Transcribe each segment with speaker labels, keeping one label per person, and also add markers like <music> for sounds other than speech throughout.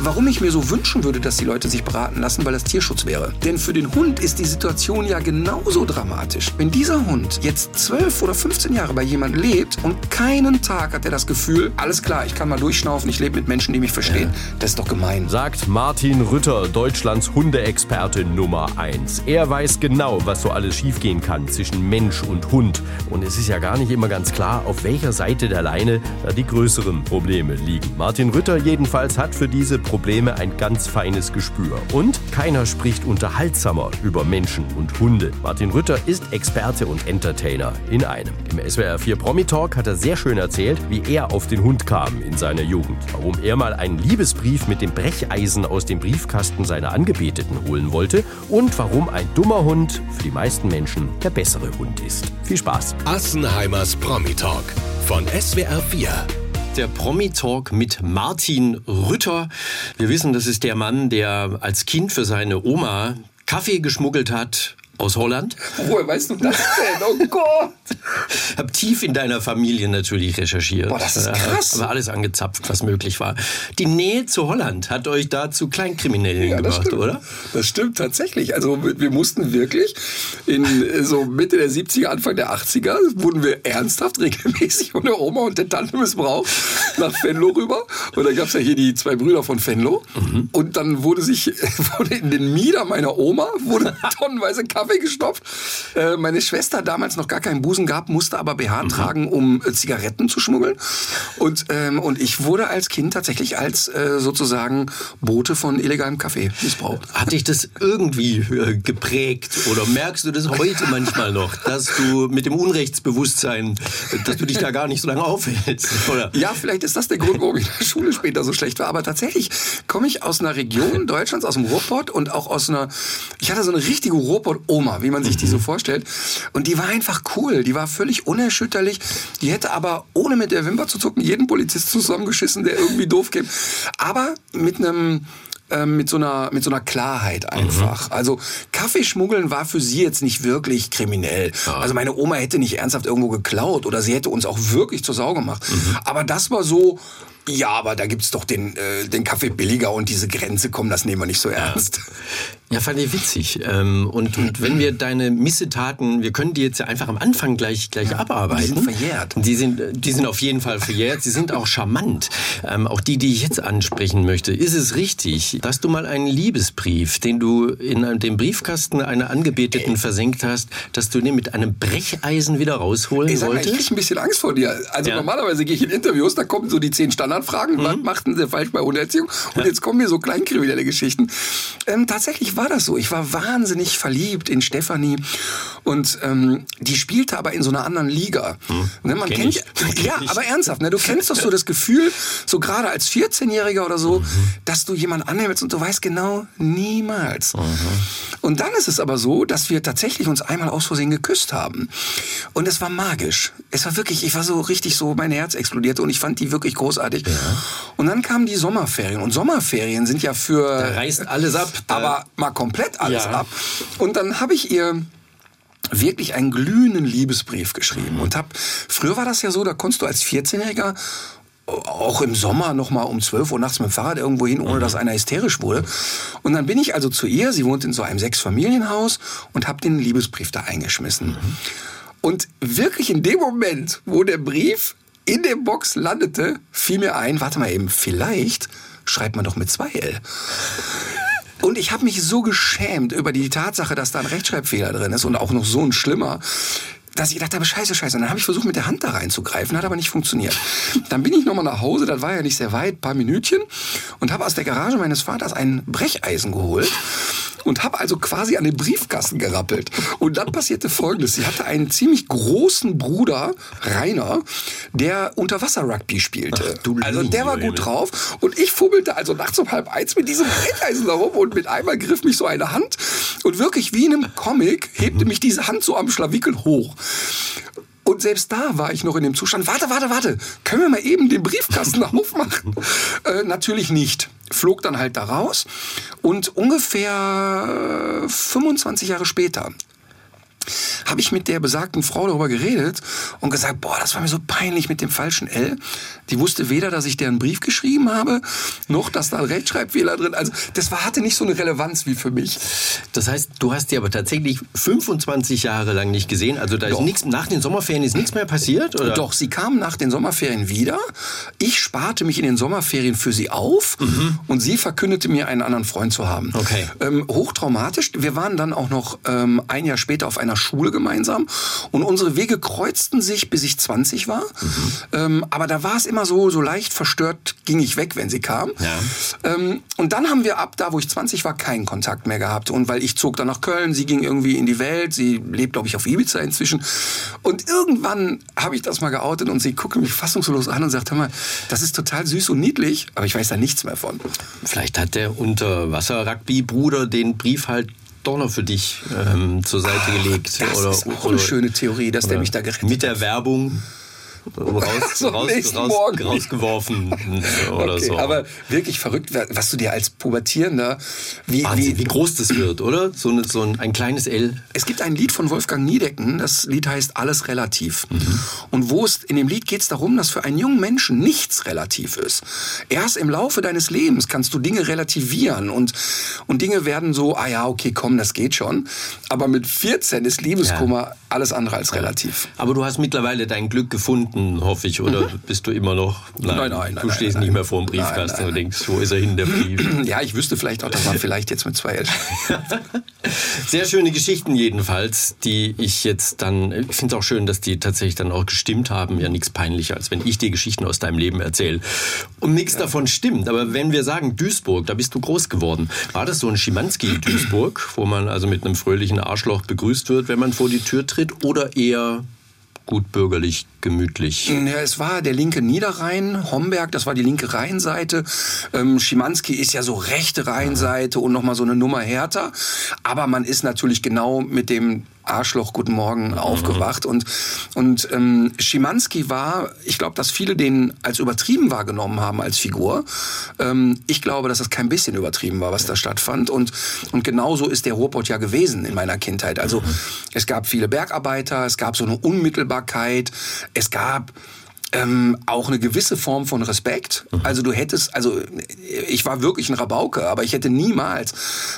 Speaker 1: warum ich mir so wünschen würde, dass die Leute sich beraten lassen, weil das Tierschutz wäre. Denn für den Hund ist die Situation ja genauso dramatisch. Wenn dieser Hund jetzt 12 oder 15 Jahre bei jemandem lebt und keinen Tag hat er das Gefühl, alles klar, ich kann mal durchschnaufen, ich lebe mit Menschen, die mich verstehen, das ist doch gemein.
Speaker 2: Sagt Martin Rütter, Deutschlands Hundeexperte Nummer 1. Er weiß genau, was so alles schiefgehen kann zwischen Mensch und Hund. Und es ist ja gar nicht immer ganz klar, auf welcher Seite der Leine da die größeren Probleme liegen. Martin Rütter jedenfalls hat für diese Probleme ein ganz feines Gespür. Und keiner spricht unterhaltsamer über Menschen und Hunde. Martin Rütter ist Experte und Entertainer in einem. Im SWR 4 Promi Talk hat er sehr schön erzählt, wie er auf den Hund kam in seiner Jugend. Warum er mal einen Liebesbrief mit dem Brecheisen aus dem Briefkasten seiner Angebeteten holen wollte und warum ein dummer Hund für die meisten Menschen der bessere Hund ist. Viel Spaß.
Speaker 3: Assenheimers Promi Talk von SWR 4
Speaker 2: der Promi-Talk mit Martin Rütter. Wir wissen, das ist der Mann, der als Kind für seine Oma Kaffee geschmuggelt hat aus Holland.
Speaker 1: Woher weißt du das denn? Oh Gott! <laughs>
Speaker 2: Hab tief in deiner Familie natürlich recherchiert.
Speaker 1: Boah, das ist krass.
Speaker 2: Aber alles angezapft, was möglich war. Die Nähe zu Holland hat euch da zu Kleinkriminellen ja, gemacht,
Speaker 1: stimmt.
Speaker 2: oder?
Speaker 1: Das stimmt tatsächlich. Also wir mussten wirklich in so Mitte der 70er, Anfang der 80er wurden wir ernsthaft <laughs> regelmäßig von der Oma und der Tante missbraucht nach Venlo rüber. Und da gab es ja hier die zwei Brüder von Venlo. Mhm. Und dann wurde sich <laughs> wurde in den Mieder meiner Oma wurde tonnenweise Kaffee Kaffee gestopft. Äh, meine Schwester damals noch gar keinen Busen gab, musste aber BH mhm. tragen, um äh, Zigaretten zu schmuggeln. Und, ähm, und ich wurde als Kind tatsächlich als äh, sozusagen Bote von illegalem Kaffee missbraucht.
Speaker 2: Hat dich das irgendwie äh, geprägt oder merkst du das heute manchmal noch, dass du mit dem Unrechtsbewusstsein, dass du dich da gar nicht so lange aufhältst? Oder?
Speaker 1: Ja, vielleicht ist das der Grund, warum ich in der Schule später so schlecht war. Aber tatsächlich komme ich aus einer Region Deutschlands, aus dem Ruhrpott und auch aus einer, ich hatte so eine richtige Ruhrpott- Oma, wie man sich die so vorstellt. Und die war einfach cool, die war völlig unerschütterlich. Die hätte aber, ohne mit der Wimper zu zucken, jeden Polizist zusammengeschissen, der irgendwie doof käme. Aber mit einem ähm, mit so einer mit so einer Klarheit einfach. Mhm. Also Kaffeeschmuggeln war für sie jetzt nicht wirklich kriminell. Ja. Also meine Oma hätte nicht ernsthaft irgendwo geklaut oder sie hätte uns auch wirklich zur Sau gemacht. Mhm. Aber das war so ja, aber da gibt's doch den, äh, den Kaffee billiger und diese Grenze, komm, das nehmen wir nicht so ernst.
Speaker 2: Ja, fand ich witzig. Ähm, und, und wenn wir deine Missetaten, wir können die jetzt ja einfach am Anfang gleich, gleich ja, abarbeiten. Die
Speaker 1: sind verjährt.
Speaker 2: Die sind, die sind auf jeden Fall verjährt. Sie sind auch charmant. Ähm, auch die, die ich jetzt ansprechen möchte. Ist es richtig, dass du mal einen Liebesbrief, den du in dem Briefkasten einer Angebeteten Ey. versenkt hast, dass du den mit einem Brecheisen wieder rausholen sag wolltest?
Speaker 1: Mal, ich krieg ein bisschen Angst vor dir. Also ja. normalerweise gehe ich in Interviews, da kommen so die zehn Standardfragen. Mhm. Was machten sie falsch bei Hunderziehung? Und ja. jetzt kommen mir so kleinkriminelle Geschichten. Ähm, tatsächlich war das so. Ich war wahnsinnig verliebt in Stefanie und ähm, die spielte aber in so einer anderen Liga. Hm. Ne, man kennt ich. ja, aber ernsthaft, ne, du kennst doch so das Gefühl, so gerade als 14-Jähriger oder so, mhm. dass du jemanden annimmst und du weißt genau niemals. Mhm. Und dann ist es aber so, dass wir tatsächlich uns einmal aus Versehen geküsst haben und es war magisch. Es war wirklich, ich war so richtig so, mein Herz explodierte und ich fand die wirklich großartig. Ja. Und dann kamen die Sommerferien und Sommerferien sind ja für
Speaker 2: da reißt alles ab.
Speaker 1: Aber mal komplett alles ja. ab. Und dann habe ich ihr wirklich einen glühenden Liebesbrief geschrieben und habe früher war das ja so, da konntest du als 14-Jähriger auch im Sommer noch mal um 12 Uhr nachts mit dem Fahrrad irgendwo hin, ohne dass einer hysterisch wurde. Und dann bin ich also zu ihr, sie wohnt in so einem Sechsfamilienhaus und habe den Liebesbrief da eingeschmissen. Mhm. Und wirklich in dem Moment, wo der Brief in der Box landete, fiel mir ein, warte mal eben, vielleicht schreibt man doch mit zwei L. Und ich habe mich so geschämt über die Tatsache, dass da ein Rechtschreibfehler drin ist und auch noch so ein schlimmer dass ich gedacht habe, scheiße, scheiße. Und dann habe ich versucht, mit der Hand da reinzugreifen, hat aber nicht funktioniert. Dann bin ich nochmal nach Hause, das war ja nicht sehr weit, paar Minütchen, und habe aus der Garage meines Vaters ein Brecheisen geholt und habe also quasi an den Briefkasten gerappelt. Und dann passierte Folgendes. Sie hatte einen ziemlich großen Bruder, Rainer, der Unterwasser-Rugby spielte. Ach, also der war gut drauf. Und ich fummelte also nachts um halb eins mit diesem Brecheisen herum und mit einmal griff mich so eine Hand und wirklich wie in einem Comic hebte mich diese Hand so am Schlawickel hoch. Und selbst da war ich noch in dem Zustand, warte, warte, warte, können wir mal eben den Briefkasten <laughs> aufmachen? äh, natürlich nicht. Flog dann halt da raus und ungefähr 25 Jahre später habe ich mit der besagten Frau darüber geredet und gesagt, boah, das war mir so peinlich mit dem falschen L. Die wusste weder, dass ich deren Brief geschrieben habe, noch, dass da ein Rechtschreibfehler drin. Also das war, hatte nicht so eine Relevanz wie für mich.
Speaker 2: Das heißt, du hast die aber tatsächlich 25 Jahre lang nicht gesehen. Also da ist nichts, nach den Sommerferien ist nichts mehr passiert? Oder?
Speaker 1: Doch, sie kam nach den Sommerferien wieder. Ich sparte mich in den Sommerferien für sie auf mhm. und sie verkündete mir, einen anderen Freund zu haben.
Speaker 2: Okay.
Speaker 1: Ähm, hochtraumatisch. Wir waren dann auch noch ähm, ein Jahr später auf einer Schule gemeinsam und unsere Wege kreuzten sich, bis ich 20 war. Mhm. Ähm, aber da war es immer so, so leicht verstört ging ich weg, wenn sie kam.
Speaker 2: Ja.
Speaker 1: Ähm, und dann haben wir ab da, wo ich 20 war, keinen Kontakt mehr gehabt. Und weil ich zog dann nach Köln, sie ging irgendwie in die Welt, sie lebt, glaube ich, auf Ibiza inzwischen. Und irgendwann habe ich das mal geoutet und sie guckte mich fassungslos an und sagte, hör mal, das ist total süß und niedlich, aber ich weiß da nichts mehr von.
Speaker 2: Vielleicht hat der Unterwasser-Rugby-Bruder den Brief halt doch noch für dich ähm, zur Seite gelegt.
Speaker 1: Das
Speaker 2: oder,
Speaker 1: ist auch eine schöne Theorie, dass der mich da gerettet
Speaker 2: Mit der Werbung <laughs> raus, raus, raus, rausgeworfen <laughs> oder okay, so.
Speaker 1: Aber wirklich verrückt, was du dir als Pubertierender,
Speaker 2: wie, wie, wie, groß das wird, oder? So, eine, so ein, ein, kleines L.
Speaker 1: Es gibt ein Lied von Wolfgang Niedecken, das Lied heißt Alles relativ. Mhm. Und wo es, in dem Lied geht es darum, dass für einen jungen Menschen nichts relativ ist. Erst im Laufe deines Lebens kannst du Dinge relativieren und, und Dinge werden so, ah ja, okay, komm, das geht schon. Aber mit 14 ist Liebeskummer ja. alles andere als relativ.
Speaker 2: Aber du hast mittlerweile dein Glück gefunden Stunden, hoffe ich, oder mhm. bist du immer noch?
Speaker 1: Nein, nein, nein.
Speaker 2: Du stehst nein, nicht mehr vor dem Briefkasten und denkst, wo ist er hin, der Brief? <clears throat>
Speaker 1: Ja, ich wüsste vielleicht auch, das war vielleicht jetzt mit zwei L. <laughs>
Speaker 2: Sehr schöne Geschichten jedenfalls, die ich jetzt dann, ich finde es auch schön, dass die tatsächlich dann auch gestimmt haben. Ja, nichts peinlicher, als wenn ich dir Geschichten aus deinem Leben erzähle. Und nichts ja. davon stimmt. Aber wenn wir sagen Duisburg, da bist du groß geworden. War das so ein Schimanski Duisburg, wo man also mit einem fröhlichen Arschloch begrüßt wird, wenn man vor die Tür tritt? Oder eher gut bürgerlich gemütlich.
Speaker 1: Ja, es war der linke Niederrhein, Homberg, das war die linke Rheinseite. Ähm, Schimanski ist ja so rechte Rheinseite und nochmal so eine Nummer härter. Aber man ist natürlich genau mit dem Arschloch Guten Morgen mhm. aufgewacht. Und, und ähm, Schimanski war, ich glaube, dass viele den als übertrieben wahrgenommen haben als Figur. Ähm, ich glaube, dass das kein bisschen übertrieben war, was da stattfand. Und, und genauso ist der Ruhrpott ja gewesen in meiner Kindheit. Also mhm. es gab viele Bergarbeiter, es gab so eine Unmittelbarkeit, es gab ähm, auch eine gewisse Form von Respekt. Mhm. Also du hättest, also ich war wirklich ein Rabauke, aber ich hätte niemals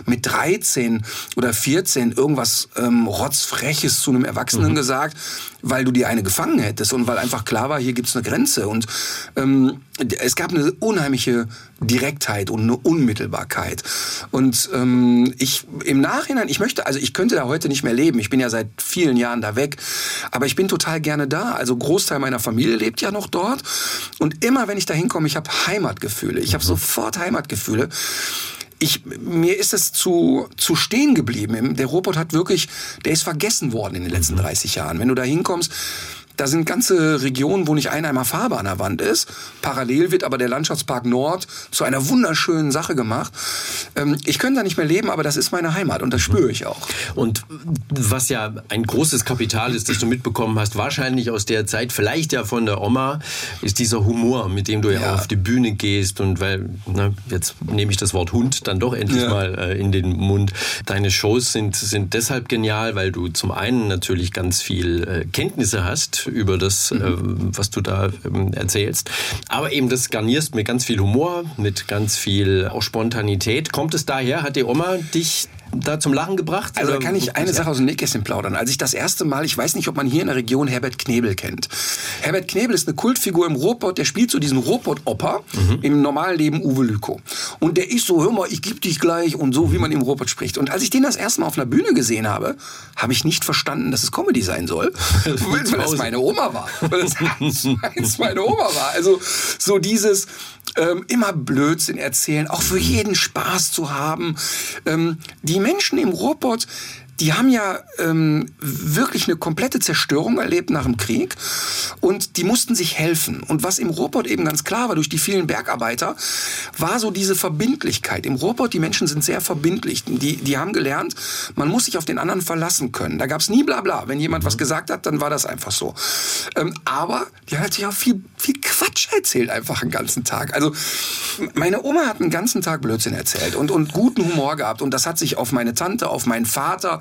Speaker 1: mit 13 oder 14 irgendwas ähm, rotzfreches zu einem Erwachsenen mhm. gesagt, weil du dir eine gefangen hättest und weil einfach klar war, hier gibt's eine Grenze. Und ähm, es gab eine unheimliche Direktheit und eine Unmittelbarkeit. Und ähm, ich im Nachhinein, ich möchte, also ich könnte da heute nicht mehr leben. Ich bin ja seit vielen Jahren da weg, aber ich bin total gerne da. Also Großteil meiner Familie lebt ja noch dort. Und immer wenn ich da hinkomme, ich habe Heimatgefühle. Ich habe mhm. sofort Heimatgefühle ich, mir ist es zu, zu stehen geblieben. Der Robot hat wirklich, der ist vergessen worden in den letzten 30 mhm. Jahren. Wenn du da hinkommst, da sind ganze Regionen, wo nicht einmal Farbe an der Wand ist. Parallel wird aber der Landschaftspark Nord zu einer wunderschönen Sache gemacht. Ähm, ich könnte da nicht mehr leben, aber das ist meine Heimat und das spüre ich auch.
Speaker 2: Und was ja ein großes Kapital ist, das du mitbekommen hast, wahrscheinlich aus der Zeit, vielleicht ja von der Oma, ist dieser Humor, mit dem du ja, ja. auf die Bühne gehst und weil, na, jetzt nehme ich das Wort Hund dann doch endlich ja. mal äh, in den Mund. Deine Shows sind, sind deshalb genial, weil du zum einen natürlich ganz viel äh, Kenntnisse hast über das, mhm. äh, was du da ähm, erzählst. Aber eben das garnierst mit ganz viel Humor, mit ganz viel auch Spontanität. Kommt es daher? Hat die Oma dich da zum Lachen gebracht?
Speaker 1: Also da kann ich eine Sache aus dem Nähkästchen plaudern. Als ich das erste Mal, ich weiß nicht, ob man hier in der Region Herbert Knebel kennt. Herbert Knebel ist eine Kultfigur im Ruhrpott, der spielt so diesen Ruhrpott-Oper mhm. im normalen Leben Uwe Lüko. Und der ist so, hör mal, ich geb dich gleich und so, wie man im Ruhrpott spricht. Und als ich den das erste Mal auf einer Bühne gesehen habe, habe ich nicht verstanden, dass es Comedy sein soll, <laughs> weil das meine Oma war. Weil das meine Oma war. Also so dieses, ähm, immer Blödsinn erzählen, auch für jeden Spaß zu haben. Ähm, die Menschen im Ruhrpott, die haben ja ähm, wirklich eine komplette Zerstörung erlebt nach dem Krieg und die mussten sich helfen. Und was im Ruhrpott eben ganz klar war durch die vielen Bergarbeiter, war so diese Verbindlichkeit. Im Ruhrpott, die Menschen sind sehr verbindlich. Die, die haben gelernt, man muss sich auf den anderen verlassen können. Da gab es nie Blabla. Wenn jemand was mhm. gesagt hat, dann war das einfach so. Ähm, aber die hat sich auch viel, viel Quatsch erzählt einfach den ganzen Tag. Also meine Oma hat einen ganzen Tag Blödsinn erzählt und, und guten Humor gehabt. Und das hat sich auf meine Tante, auf meinen Vater,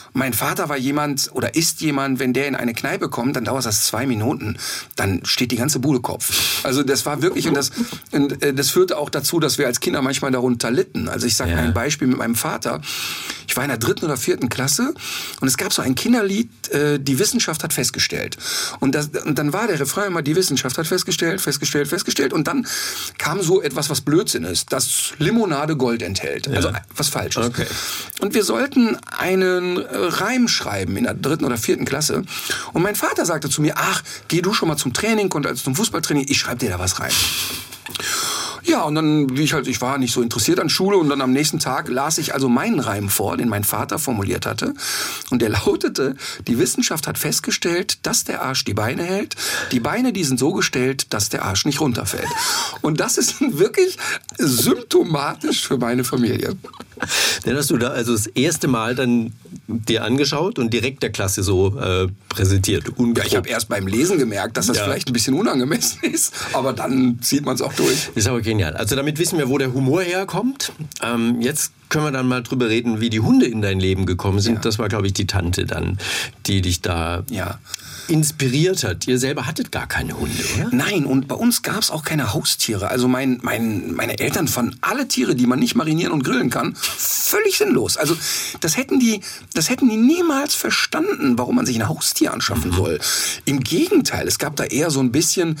Speaker 1: mein Vater war jemand oder ist jemand, wenn der in eine Kneipe kommt, dann dauert das zwei Minuten, dann steht die ganze Bude Kopf. Also das war wirklich und das und, äh, das führte auch dazu, dass wir als Kinder manchmal darunter litten. Also ich sage ja. ein Beispiel mit meinem Vater. Ich war in der dritten oder vierten Klasse und es gab so ein Kinderlied, äh, die Wissenschaft hat festgestellt. Und, das, und dann war der Refrain immer, die Wissenschaft hat festgestellt, festgestellt, festgestellt. Und dann kam so etwas, was Blödsinn ist, dass Limonade Gold enthält. Also ja. was Falsches. Okay. Und wir sollten einen äh, Reim schreiben in der dritten oder vierten Klasse. Und mein Vater sagte zu mir, ach, geh du schon mal zum Training und als zum Fußballtraining, ich schreibe dir da was rein. Ja, und dann, wie ich halt, ich war nicht so interessiert an Schule und dann am nächsten Tag las ich also meinen Reim vor, den mein Vater formuliert hatte. Und der <laughs> lautete, die Wissenschaft hat festgestellt, dass der Arsch die Beine hält. Die Beine, die sind so gestellt, dass der Arsch nicht runterfällt. Und das ist <laughs> wirklich symptomatisch für meine Familie.
Speaker 2: Dann hast du da also das erste Mal dann dir angeschaut und direkt der Klasse so äh, präsentiert.
Speaker 1: Ja, ich habe erst beim Lesen gemerkt, dass das ja. vielleicht ein bisschen unangemessen ist, aber dann zieht man es auch durch.
Speaker 2: Ist aber genial. Also damit wissen wir, wo der Humor herkommt. Ähm, jetzt können wir dann mal drüber reden, wie die Hunde in dein Leben gekommen sind. Ja. Das war, glaube ich, die Tante dann, die dich da ja inspiriert hat. Ihr selber hattet gar keine Hunde, oder?
Speaker 1: Nein, und bei uns gab es auch keine Haustiere. Also mein, mein, meine Eltern fanden alle Tiere, die man nicht marinieren und grillen kann, völlig sinnlos. Also das hätten die, das hätten die niemals verstanden, warum man sich ein Haustier anschaffen mhm. soll. Im Gegenteil, es gab da eher so ein bisschen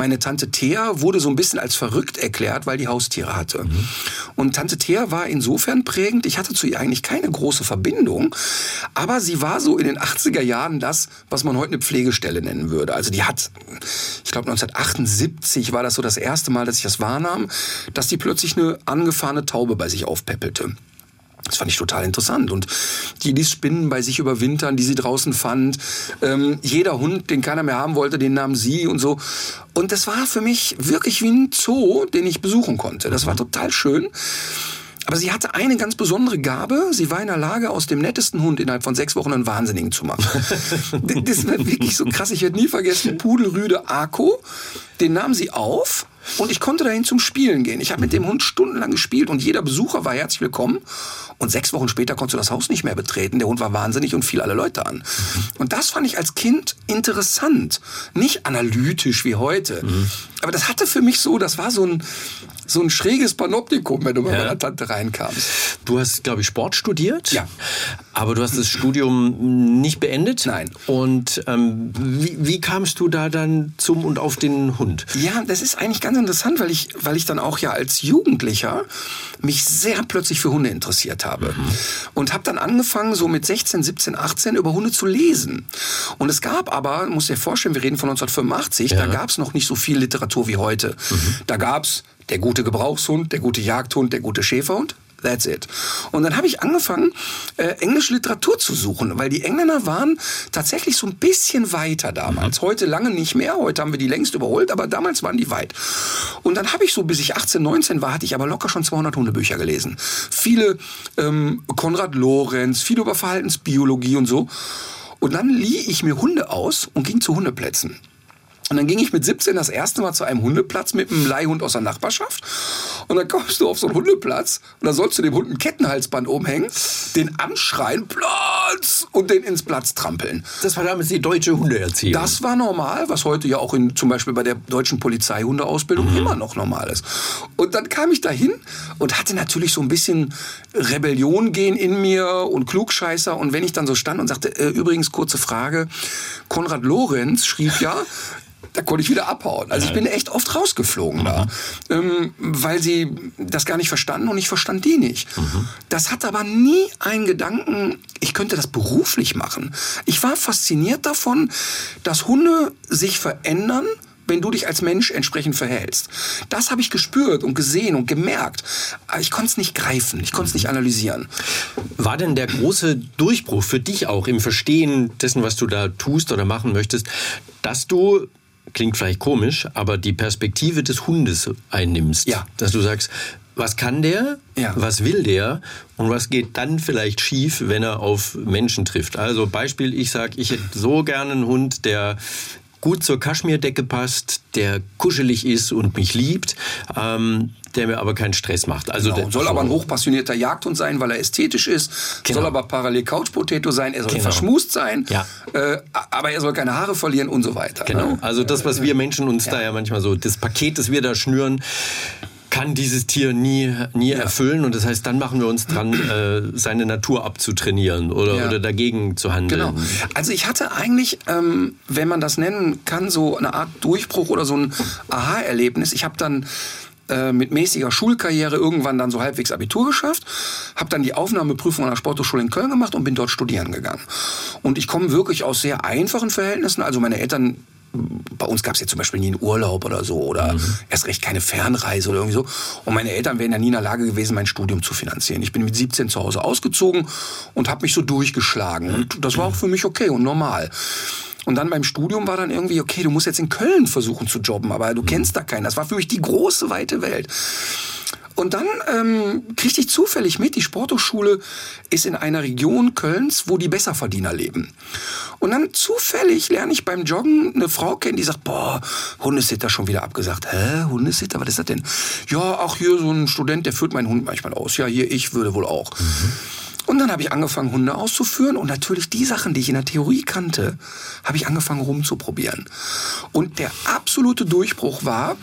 Speaker 1: meine Tante Thea wurde so ein bisschen als verrückt erklärt, weil die Haustiere hatte. Mhm. Und Tante Thea war insofern prägend, ich hatte zu ihr eigentlich keine große Verbindung, aber sie war so in den 80er Jahren das, was man heute eine Pflegestelle nennen würde. Also die hat, ich glaube 1978 war das so das erste Mal, dass ich das wahrnahm, dass die plötzlich eine angefahrene Taube bei sich aufpeppelte. Das fand ich total interessant. Und die ließ Spinnen bei sich überwintern, die sie draußen fand. Ähm, jeder Hund, den keiner mehr haben wollte, den nahm sie und so. Und das war für mich wirklich wie ein Zoo, den ich besuchen konnte. Das war total schön. Aber sie hatte eine ganz besondere Gabe. Sie war in der Lage, aus dem nettesten Hund innerhalb von sechs Wochen einen Wahnsinnigen zu machen. <laughs> das war wirklich so krass. Ich werde nie vergessen, Pudelrüde Arco. Den nahm sie auf und ich konnte dahin zum Spielen gehen. Ich habe mit dem Hund stundenlang gespielt und jeder Besucher war herzlich willkommen. Und sechs Wochen später konntest du das Haus nicht mehr betreten. Der Hund war wahnsinnig und fiel alle Leute an. Und das fand ich als Kind interessant. Nicht analytisch wie heute. Mhm. Aber das hatte für mich so, das war so ein, so ein schräges Panoptikum, wenn du bei ja. meiner Tante reinkamst.
Speaker 2: Du hast, glaube ich, Sport studiert.
Speaker 1: Ja.
Speaker 2: Aber du hast das Studium nicht beendet.
Speaker 1: Nein.
Speaker 2: Und ähm, wie, wie kamst du da dann zum und auf den Hund?
Speaker 1: Ja, das ist eigentlich ganz interessant, weil ich, weil ich dann auch ja als Jugendlicher mich sehr plötzlich für Hunde interessiert habe. Mhm. Und habe dann angefangen, so mit 16, 17, 18 über Hunde zu lesen. Und es gab aber, muss dir vorstellen, wir reden von 1985, ja. da gab es noch nicht so viel Literatur wie heute. Mhm. Da gab es der gute Gebrauchshund, der gute Jagdhund, der gute Schäferhund. That's it. Und dann habe ich angefangen, äh, englische Literatur zu suchen, weil die Engländer waren tatsächlich so ein bisschen weiter damals. Mhm. Heute lange nicht mehr. Heute haben wir die längst überholt, aber damals waren die weit. Und dann habe ich so, bis ich 18, 19 war, hatte ich aber locker schon 200 Hundebücher gelesen. Viele ähm, Konrad Lorenz, viel über Verhaltensbiologie und so. Und dann lieh ich mir Hunde aus und ging zu Hundeplätzen. Und dann ging ich mit 17 das erste Mal zu einem Hundeplatz mit einem Leihhund aus der Nachbarschaft. Und dann kommst du auf so einen Hundeplatz und dann sollst du dem Hund ein Kettenhalsband umhängen, den anschreien, Platz und den ins Platz trampeln.
Speaker 2: Das war damals die deutsche Hundeerziehung.
Speaker 1: Das war normal, was heute ja auch in, zum Beispiel bei der deutschen Polizeihundeausbildung mhm. immer noch normal ist. Und dann kam ich dahin und hatte natürlich so ein bisschen Rebellion gehen in mir und Klugscheißer. Und wenn ich dann so stand und sagte, äh, übrigens kurze Frage, Konrad Lorenz schrieb ja, da konnte ich wieder abhauen. Also ich bin echt oft rausgeflogen mhm. da, ähm, weil sie das gar nicht verstanden und ich verstand die nicht. Mhm. Das hat aber nie einen Gedanken, ich könnte das beruflich machen. Ich war fasziniert davon, dass Hunde sich verändern, wenn du dich als Mensch entsprechend verhältst. Das habe ich gespürt und gesehen und gemerkt. Aber ich konnte es nicht greifen, ich konnte es nicht analysieren.
Speaker 2: War denn der große Durchbruch für dich auch im Verstehen dessen, was du da tust oder machen möchtest, dass du klingt vielleicht komisch, aber die Perspektive des Hundes einnimmst.
Speaker 1: Ja.
Speaker 2: Dass du sagst, was kann der, ja. was will der und was geht dann vielleicht schief, wenn er auf Menschen trifft. Also Beispiel, ich sage, ich hätte so gerne einen Hund, der gut zur Kaschmirdecke passt, der kuschelig ist und mich liebt. Ähm, der mir aber keinen Stress macht. Also
Speaker 1: genau.
Speaker 2: der,
Speaker 1: soll
Speaker 2: so.
Speaker 1: aber ein hochpassionierter Jagdhund sein, weil er ästhetisch ist.
Speaker 2: Genau.
Speaker 1: Soll aber parallel Couchpotato sein. Er soll
Speaker 2: Genau.
Speaker 1: verschmust sein.
Speaker 2: Ja.
Speaker 1: Äh, aber er soll keine Haare verlieren und so weiter.
Speaker 2: Genau.
Speaker 1: Ne?
Speaker 2: Also das, was wir Menschen uns da ja manchmal so, das Paket, das wir da schnüren, kann dieses Tier nie, nie erfüllen. Und das heißt, dann machen wir uns dran, äh, seine Natur abzutrainieren oder,
Speaker 1: Ja.
Speaker 2: oder dagegen zu handeln.
Speaker 1: Genau. Also ich hatte eigentlich, ähm, wenn man das nennen kann, so eine Art Durchbruch oder so ein Aha-Erlebnis. Ich habe dann äh, mit mäßiger Schulkarriere irgendwann dann so halbwegs Abitur geschafft, habe dann die Aufnahmeprüfung an der Sporthochschule in Köln gemacht und bin dort studieren gegangen. Und ich komme wirklich aus sehr einfachen Verhältnissen. Also meine Eltern bei uns gab es ja zum Beispiel nie einen Urlaub oder so oder erst recht keine Fernreise oder irgendwie so. Und meine Eltern wären ja nie in der Lage gewesen, mein Studium zu finanzieren. Ich bin mit 17 zu Hause ausgezogen und habe mich so durchgeschlagen. Und das war auch für mich okay und normal. Und dann beim Studium war dann irgendwie, okay, du musst jetzt in Köln versuchen zu jobben, aber du kennst da keinen. Das war für mich die große, weite Welt. Und dann ähm, kriegte ich zufällig mit, die Sporthochschule ist in einer Region Kölns, wo die Besserverdiener leben. Und dann zufällig lerne ich beim Joggen eine Frau kennen, die sagt, boah, Hundesitter schon wieder abgesagt. Hä, Hundesitter, was ist das denn? Ja, auch hier so ein Student, der führt meinen Hund manchmal aus. Ja, hier, ich würde wohl auch. Und dann habe ich angefangen, Hunde auszuführen und natürlich die Sachen, die ich in der Theorie kannte, habe ich angefangen rumzuprobieren. Und der absolute Durchbruch war,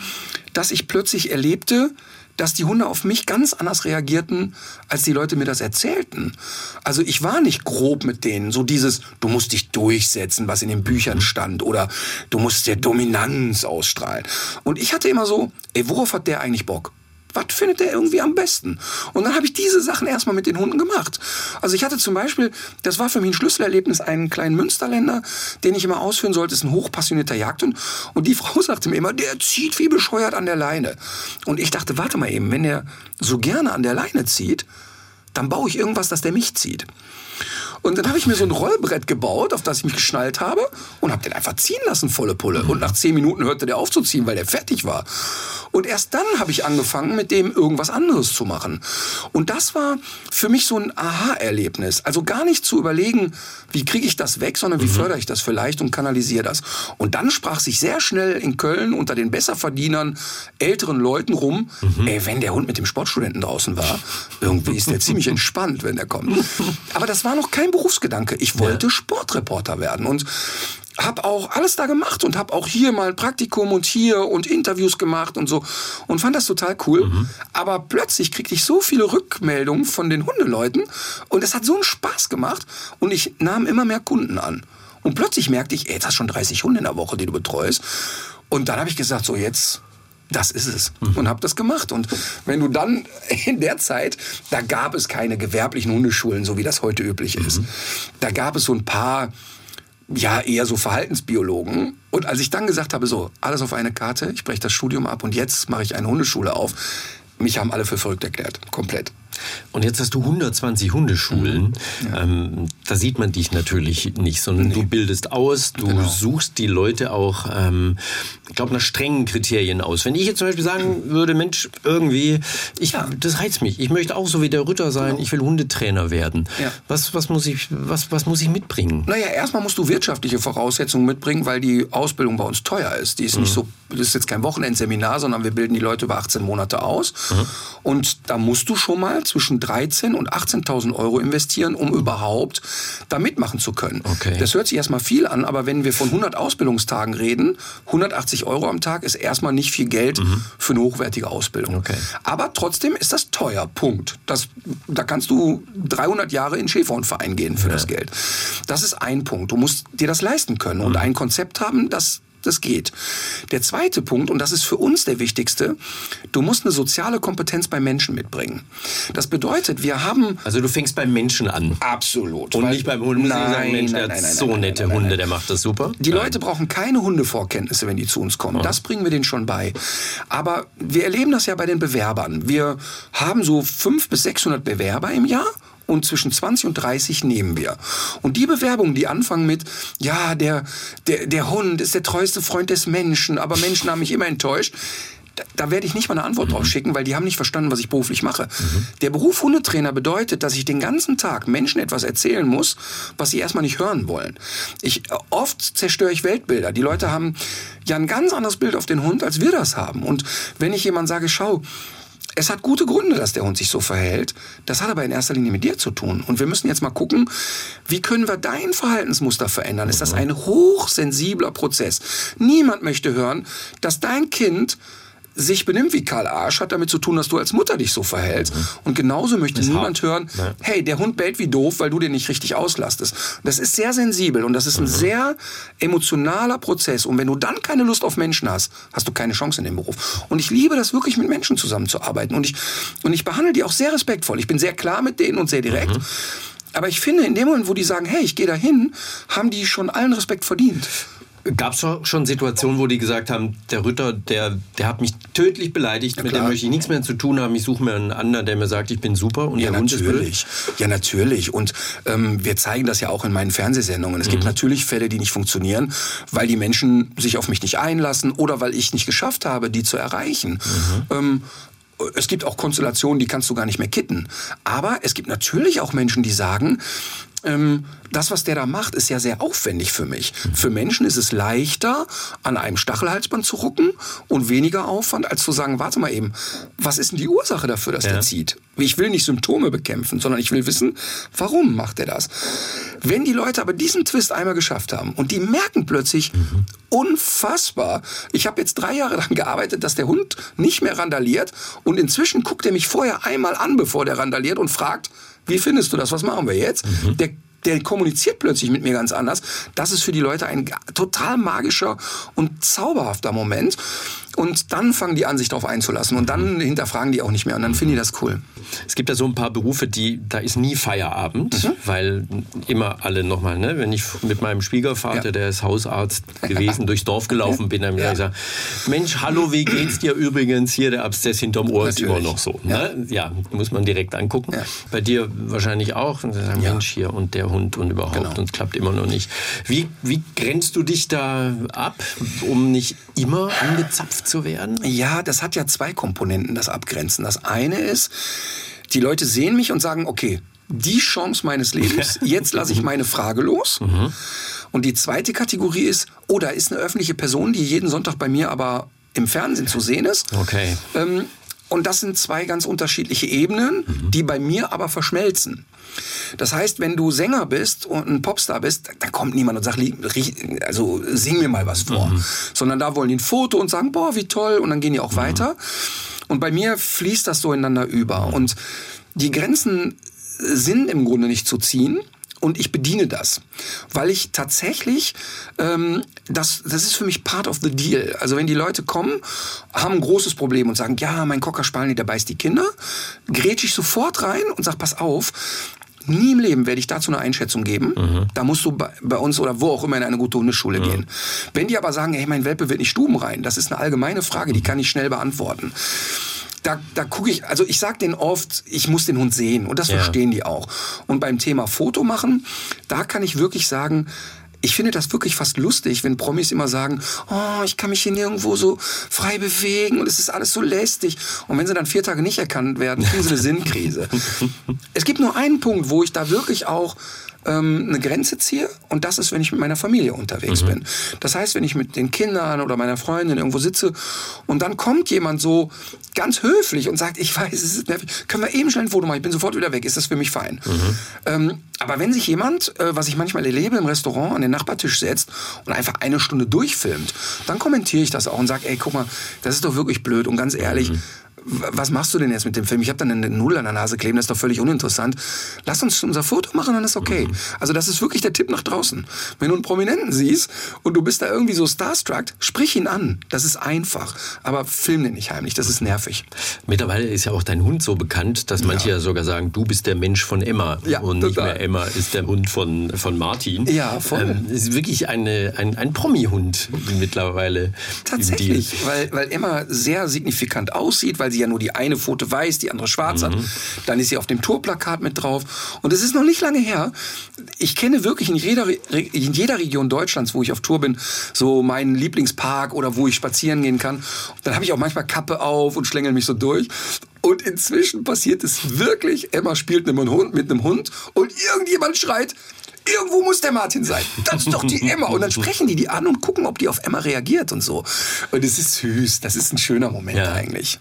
Speaker 1: dass ich plötzlich erlebte, dass die Hunde auf mich ganz anders reagierten, als die Leute mir das erzählten. Also ich war nicht grob mit denen, so dieses, du musst dich durchsetzen, was in den Büchern stand, oder du musst dir Dominanz ausstrahlen. Und ich hatte immer so, ey, worauf hat der eigentlich Bock? Was findet der irgendwie am besten? Und dann habe ich diese Sachen erstmal mit den Hunden gemacht. Also ich hatte zum Beispiel, das war für mich ein Schlüsselerlebnis, einen kleinen Münsterländer, den ich immer ausführen sollte, ist ein hochpassionierter Jagdhund. Und die <laughs> Frau sagte mir immer, der zieht wie bescheuert an der Leine. Und ich dachte, warte mal eben, wenn der so gerne an der Leine zieht, dann baue ich irgendwas, dass der mich zieht. Und dann habe ich mir so ein Rollbrett gebaut, auf das ich mich geschnallt habe und habe den einfach ziehen lassen, volle Pulle. Und nach zehn Minuten hörte der auf zu ziehen, weil der fertig war. Und erst dann habe ich angefangen, mit dem irgendwas anderes zu machen. Und das war für mich so ein Aha-Erlebnis. Also gar nicht zu überlegen, wie kriege ich das weg, sondern wie fördere ich das vielleicht und kanalisiere das. Und dann sprach sich sehr schnell in Köln unter den Besserverdienern, älteren Leuten rum, ey, wenn der Hund mit dem Sportstudenten draußen war, irgendwie ist der ziemlich <laughs> entspannt, wenn der kommt. Aber das war noch kein Berufsgedanke. Ich wollte ja. Sportreporter werden und habe auch alles da gemacht und habe auch hier mal ein Praktikum und hier und Interviews gemacht und so und fand das total cool. Mhm. Aber plötzlich kriegte ich so viele Rückmeldungen von den Hundeleuten und es hat so einen Spaß gemacht und ich nahm immer mehr Kunden an. Und plötzlich merkte ich, ey, jetzt hast du schon 30 Hunde in der Woche, die du betreust. Und dann habe ich gesagt, so jetzt das ist es. Und habe das gemacht. Und wenn du dann <laughs> in der Zeit, da gab es keine gewerblichen Hundeschulen, so wie das heute üblich ist. Mhm. Da gab es so ein paar, ja, eher so Verhaltensbiologen. Und als ich dann gesagt habe, so, alles auf eine Karte, ich breche das Studium ab und jetzt mache ich eine Hundeschule auf, mich haben alle für verrückt erklärt. Komplett.
Speaker 2: Und jetzt hast du 120 Hundeschulen. Mhm. Ja. Ähm, da sieht man dich natürlich nicht, sondern nee. du bildest aus, du genau. suchst die Leute auch, ähm, ich glaube, nach strengen Kriterien aus. Wenn ich jetzt zum Beispiel sagen würde, Mensch, irgendwie, ich, ja. das reizt mich. Ich möchte auch so wie der Ritter sein, genau. ich will Hundetrainer werden. Ja. Was, was, muss ich, was, was muss ich mitbringen?
Speaker 1: Naja, erstmal musst du wirtschaftliche Voraussetzungen mitbringen, weil die Ausbildung bei uns teuer ist. Die ist mhm. nicht so, das ist jetzt kein Wochenendseminar, sondern wir bilden die Leute über 18 Monate aus. Mhm. Und da musst du schon mal zwischen 13.000 und 18.000 Euro investieren, um überhaupt da mitmachen zu können.
Speaker 2: Okay.
Speaker 1: Das hört sich erstmal viel an, aber wenn wir von 100 Ausbildungstagen reden, 180 Euro am Tag ist erstmal nicht viel Geld mhm. für eine hochwertige Ausbildung.
Speaker 2: Okay.
Speaker 1: Aber trotzdem ist das teuer, Punkt. Das, da kannst du 300 Jahre in Schäferhundverein gehen für ja. das Geld. Das ist ein Punkt. Du musst dir das leisten können und ein Konzept haben, das das geht. Der zweite Punkt, und das ist für uns der wichtigste, du musst eine soziale Kompetenz bei Menschen mitbringen. Das bedeutet, wir haben...
Speaker 2: Also du fängst beim Menschen an.
Speaker 1: Absolut.
Speaker 2: Und nicht beim Hund. Nein, sagen, Mensch, nein, der nein, hat so nette Hunde, der macht das super.
Speaker 1: Die Leute brauchen keine Hundevorkenntnisse, wenn die zu uns kommen. Oh. Das bringen wir denen schon bei. Aber wir erleben das ja bei den Bewerbern. Wir haben so 500 bis 600 Bewerber im Jahr und zwischen 20 und 30 nehmen wir. Und die Bewerbungen, die anfangen mit, ja, der, der, der Hund ist der treueste Freund des Menschen, aber Menschen haben mich immer enttäuscht, da, da werde ich nicht mal eine Antwort mhm. drauf schicken, weil die haben nicht verstanden, was ich beruflich mache. Mhm. Der Beruf Hundetrainer bedeutet, dass ich den ganzen Tag Menschen etwas erzählen muss, was sie erstmal nicht hören wollen. Ich, oft zerstöre ich Weltbilder. Die Leute haben ja ein ganz anderes Bild auf den Hund, als wir das haben. Und wenn ich jemand sage, schau, Es hat gute Gründe, dass der Hund sich so verhält. Das hat aber in erster Linie mit dir zu tun. Und wir müssen jetzt mal gucken, wie können wir dein Verhaltensmuster verändern? Ist das ein hochsensibler Prozess? Niemand möchte hören, dass dein Kind sich benimmt wie Karl Arsch, hat damit zu tun, dass du als Mutter dich so verhältst. Mhm. Und genauso möchte das niemand hören, ja. hey, der Hund bellt wie doof, weil du den nicht richtig auslastest. Das ist sehr sensibel und das ist ein mhm. sehr emotionaler Prozess. Und wenn du dann keine Lust auf Menschen hast, hast du keine Chance in dem Beruf. Und ich liebe das wirklich, mit Menschen zusammenzuarbeiten. Und ich, und ich behandle die auch sehr respektvoll. Ich bin sehr klar mit denen und sehr direkt. Mhm. Aber ich finde, in dem Moment, wo die sagen, hey, ich gehe dahin, haben die schon allen Respekt verdient.
Speaker 2: Gab es schon Situationen, wo die gesagt haben, der Ritter, der, der hat mich tödlich beleidigt, ja, mit dem möchte ich nichts mehr zu tun haben, ich suche mir einen anderen, der mir sagt, ich bin super und
Speaker 1: ja, der natürlich. Ja, natürlich. Und ähm, wir zeigen das ja auch in meinen Fernsehsendungen. Es mhm. gibt natürlich Fälle, die nicht funktionieren, weil die Menschen sich auf mich nicht einlassen oder weil ich nicht geschafft habe, die zu erreichen. Mhm. Ähm, es gibt auch Konstellationen, die kannst du gar nicht mehr kitten. Aber es gibt natürlich auch Menschen, die sagen, ähm, das, was der da macht, ist ja sehr aufwendig für mich. Für Menschen ist es leichter, an einem Stachelhalsband zu rucken und weniger Aufwand, als zu sagen, warte mal eben, was ist denn die Ursache dafür, dass ja. der zieht? Ich will nicht Symptome bekämpfen, sondern ich will wissen, warum macht er das? Wenn die Leute aber diesen Twist einmal geschafft haben und die merken plötzlich, mhm. unfassbar, ich habe jetzt drei Jahre daran gearbeitet, dass der Hund nicht mehr randaliert und inzwischen guckt er mich vorher einmal an, bevor der randaliert und fragt, wie findest du das? Was machen wir jetzt? Mhm. Der der kommuniziert plötzlich mit mir ganz anders. Das ist für die Leute ein total magischer und zauberhafter Moment. Und dann fangen die an, sich darauf einzulassen. Und dann hinterfragen die auch nicht mehr. Und dann finden die das cool.
Speaker 2: Es gibt ja so ein paar Berufe, die, da ist nie Feierabend, mhm. weil immer alle nochmal, ne? wenn ich mit meinem Schwiegervater, ja. der ist Hausarzt <laughs> gewesen, durchs Dorf gelaufen bin, dann ja. gesagt, Mensch, hallo, wie geht's dir übrigens? Hier der Abszess hinterm Ohr Natürlich. ist immer noch so. Ne? Ja. muss man direkt angucken. Ja. Bei dir wahrscheinlich auch. Und sagen, Mensch, hier und der Hund und überhaupt genau. und es klappt immer noch nicht. Wie, wie grenzt du dich da ab, um nicht immer angezapft zu werden?
Speaker 1: Ja, das hat ja zwei Komponenten, das Abgrenzen. Das eine ist, die Leute sehen mich und sagen, okay, die Chance meines Lebens, <laughs> jetzt lasse ich meine Frage los. Mhm. Und die zweite Kategorie ist, oh, da ist eine öffentliche Person, die jeden Sonntag bei mir aber im Fernsehen zu sehen ist.
Speaker 2: Okay.
Speaker 1: Ähm, und das sind zwei ganz unterschiedliche Ebenen, mhm. die bei mir aber verschmelzen. Das heißt, wenn du Sänger bist und ein Popstar bist, dann kommt niemand und sagt, also sing mir mal was vor. Mhm. Sondern da wollen die ein Foto und sagen, boah, wie toll, und dann gehen die auch mhm. weiter. Und bei mir fließt das so ineinander über. Mhm. Und die Grenzen sind im Grunde nicht zu ziehen und ich bediene das, weil ich tatsächlich, ähm, das, das ist für mich part of the deal. Also wenn die Leute kommen, haben ein großes Problem und sagen, ja, mein Cocker Spaniel, der beißt die Kinder, grätsch ich sofort rein und sag, pass auf, nie im Leben werde ich dazu eine Einschätzung geben. Mhm. Da musst du bei, bei, uns oder wo auch immer in eine gute Hundeschule mhm. gehen. Wenn die aber sagen, hey, mein Welpe wird nicht stubenrein, das ist eine allgemeine Frage, die kann ich schnell beantworten da, da gucke ich, also ich sage denen oft, ich muss den Hund sehen und das ja. verstehen die auch. Und beim Thema Foto machen, da kann ich wirklich sagen, ich finde das wirklich fast lustig, wenn Promis immer sagen, oh, ich kann mich hier nirgendwo so frei bewegen und es ist alles so lästig. Und wenn sie dann vier Tage nicht erkannt werden, kriegen sie eine <laughs> Sinnkrise. es gibt nur einen Punkt, wo ich da wirklich auch ähm, eine Grenze ziehe und das ist, wenn ich mit meiner Familie unterwegs mhm. bin. Das heißt, wenn ich mit den Kindern oder meiner Freundin irgendwo sitze und dann kommt jemand so ganz höflich und sagt, ich weiß, es ist nervig, können wir eben schnell ein Foto machen, ich bin sofort wieder weg, ist das für mich fein. Mhm. Ähm, aber wenn sich jemand, äh, was ich manchmal erlebe im Restaurant, an den Nachbartisch setzt und einfach eine Stunde durchfilmt, dann kommentiere ich das auch und sage, ey, guck mal, das ist doch wirklich blöd und ganz ehrlich, mhm was machst du denn jetzt mit dem Film? Ich habe dann eine Null an der Nase kleben, das ist doch völlig uninteressant. Lass uns unser Foto machen, dann ist okay. Mhm. Also das ist wirklich der Tipp nach draußen. Wenn du einen Prominenten siehst und du bist da irgendwie so starstruck, sprich ihn an. Das ist einfach. Aber film den nicht heimlich, das ist nervig.
Speaker 2: Mittlerweile ist ja auch dein Hund so bekannt, dass manche ja, ja sogar sagen, du bist der Mensch von Emma ja, und total. nicht mehr Emma ist der Hund von, von Martin.
Speaker 1: Ja, voll. Ähm,
Speaker 2: ist wirklich eine, ein, ein Promi-Hund mittlerweile.
Speaker 1: Tatsächlich, weil, weil Emma sehr signifikant aussieht, weil sie sie ja nur die eine Pfote weiß, die andere schwarz mhm. hat. Dann ist sie auf dem Tourplakat mit drauf. Und es ist noch nicht lange her. Ich kenne wirklich in jeder, in jeder Region Deutschlands, wo ich auf Tour bin, so meinen Lieblingspark oder wo ich spazieren gehen kann. Dann habe ich auch manchmal Kappe auf und schlängel mich so durch. Und inzwischen passiert es wirklich, Emma spielt mit einem Hund, mit einem Hund und irgendjemand schreit, irgendwo muss der Martin sein. Das ist doch die Emma. Und dann sprechen die die an und gucken, ob die auf Emma reagiert und so. Und es ist süß. Das ist ein schöner Moment ja. eigentlich.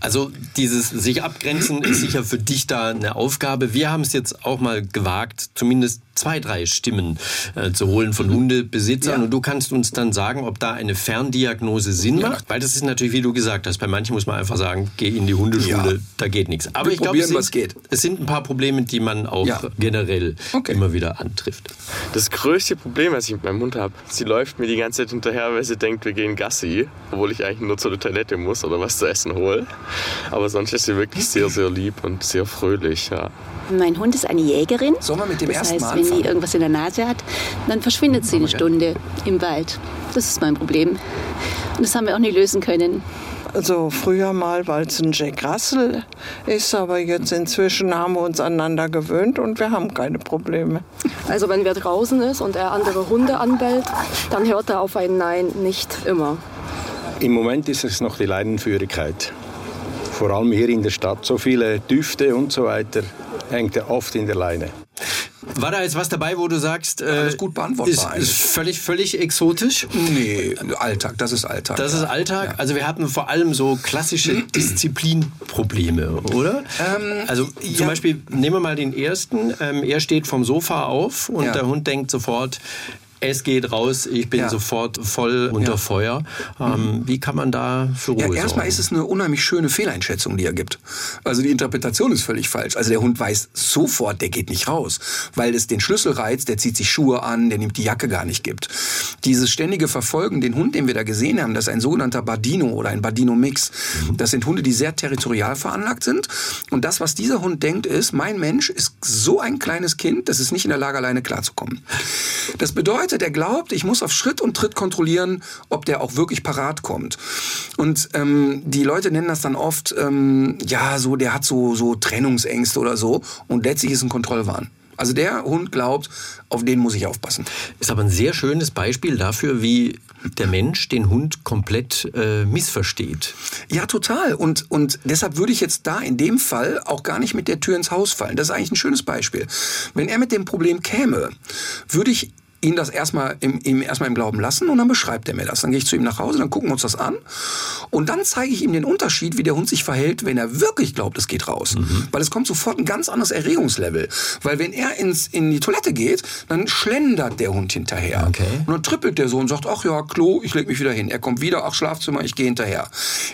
Speaker 2: Also dieses sich abgrenzen ist sicher für dich da eine Aufgabe. Wir haben es jetzt auch mal gewagt, zumindest zwei, drei Stimmen äh, zu holen von Hundebesitzern. Ja. Und du kannst uns dann sagen, ob da eine Ferndiagnose Sinn ja. macht. Weil das ist natürlich, wie du gesagt hast, bei manchen muss man einfach sagen, geh in die Hundeschule, ja. da geht nichts. Aber Wir ich glaube, es, es, sind ein paar Probleme, die man auch generell okay. immer wieder antrifft.
Speaker 4: Das größte Problem, was ich mit meinem Hund habe, sie läuft mir die ganze Zeit hinterher, weil sie denkt, wir gehen Gassi, obwohl ich eigentlich nur zur Toilette muss oder was zu essen hole. Aber sonst ist sie wirklich sehr, sehr lieb und sehr fröhlich. Ja.
Speaker 5: Mein Hund ist eine Jägerin.
Speaker 1: Sollen wir mit dem das ersten
Speaker 5: heißt,
Speaker 1: Mal
Speaker 5: wenn die irgendwas in der Nase hat, dann verschwindet sie eine Stunde im Wald. Das ist mein Problem. Und das haben wir auch nicht lösen können.
Speaker 6: Also früher mal, weil es ein Jack Russell ist, aber jetzt inzwischen haben wir uns aneinander gewöhnt und wir haben keine Probleme.
Speaker 7: Also wenn wer draußen ist und er andere Hunde anbellt, dann hört er auf ein Nein nicht immer.
Speaker 8: Im Moment ist es noch die Leinenführigkeit. Vor allem hier in der Stadt. So viele Düfte und so weiter hängt er oft in der Leine.
Speaker 2: War da jetzt was dabei, wo du sagst,
Speaker 1: äh, ist gut beantwortbar.
Speaker 2: Ist, ist, völlig, völlig exotisch?
Speaker 1: Nee, Alltag, das ist Alltag.
Speaker 2: Das ja. ist Alltag. Ja. Also wir hatten vor allem so klassische <clears throat> Disziplinprobleme, oder? Ähm, also zum ja. Beispiel, nehmen wir mal den ersten. Ähm, er steht vom Sofa auf und der Hund denkt sofort, es geht raus, ich bin ja. sofort voll unter ja. Feuer. Ähm, wie kann man da für Ruhe
Speaker 1: ja, Erstmal ist es eine unheimlich schöne Fehleinschätzung, die er gibt. Also die Interpretation ist völlig falsch. Also der Hund weiß sofort, der geht nicht raus, weil es den Schlüssel reizt, der zieht sich Schuhe an, der nimmt die Jacke gar nicht gibt. Dieses ständige Verfolgen, den Hund, den wir da gesehen haben, das ist ein sogenannter Badino oder ein Badino-Mix. Mhm. Das sind Hunde, die sehr territorial veranlagt sind. Und das, was dieser Hund denkt, ist, mein Mensch ist so ein kleines Kind, das ist nicht in der Lage, alleine klarzukommen. Das bedeutet, Seite, der glaubt, ich muss auf Schritt und Tritt kontrollieren, ob der auch wirklich parat kommt. Und ähm, die Leute nennen das dann oft, ähm, ja, so, der hat so, so Trennungsängste oder so. Und letztlich ist ein Kontrollwahn. Also der Hund glaubt, auf den muss ich aufpassen.
Speaker 2: Ist aber ein sehr schönes Beispiel dafür, wie der Mensch den Hund komplett äh, missversteht.
Speaker 1: Ja, total. Und, und deshalb würde ich jetzt da in dem Fall auch gar nicht mit der Tür ins Haus fallen. Das ist eigentlich ein schönes Beispiel. Wenn er mit dem Problem käme, würde ich ihn das erstmal im, ihm erstmal im Glauben lassen und dann beschreibt er mir das. Dann gehe ich zu ihm nach Hause, dann gucken wir uns das an und dann zeige ich ihm den Unterschied, wie der Hund sich verhält, wenn er wirklich glaubt, es geht raus. Mhm. Weil es kommt sofort ein ganz anderes Erregungslevel. Weil wenn er ins, in die Toilette geht, dann schlendert der Hund hinterher. Okay. Und dann trippelt der so und sagt, ach ja, Klo, ich leg mich wieder hin. Er kommt wieder, ach Schlafzimmer, ich gehe hinterher.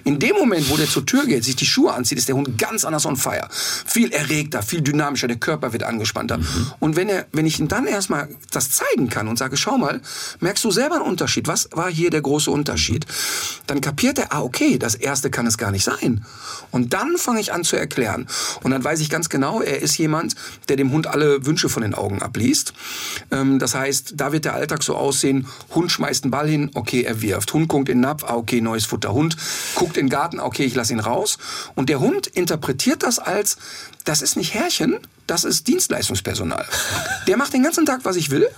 Speaker 1: In dem Moment, wo der zur Tür geht, sich die Schuhe anzieht, ist der Hund ganz anders on fire. Viel erregter, viel dynamischer, der Körper wird angespannter. Mhm. Und wenn er, wenn ich ihm dann erstmal das zeigen kann, kann und sage, schau mal, merkst du selber einen Unterschied? Was war hier der große Unterschied? Dann kapiert er, ah, okay, das erste kann es gar nicht sein. Und dann fange ich an zu erklären. Und dann weiß ich ganz genau, er ist jemand, der dem Hund alle Wünsche von den Augen abliest. Ähm, das heißt, da wird der Alltag so aussehen, Hund schmeißt einen Ball hin, okay, er wirft. Hund guckt in den Napf, ah, okay, neues Futter. Hund guckt in den Garten, okay, ich lasse ihn raus. Und der Hund interpretiert das als, das ist nicht Herrchen, das ist Dienstleistungspersonal. Der macht den ganzen Tag, was ich will.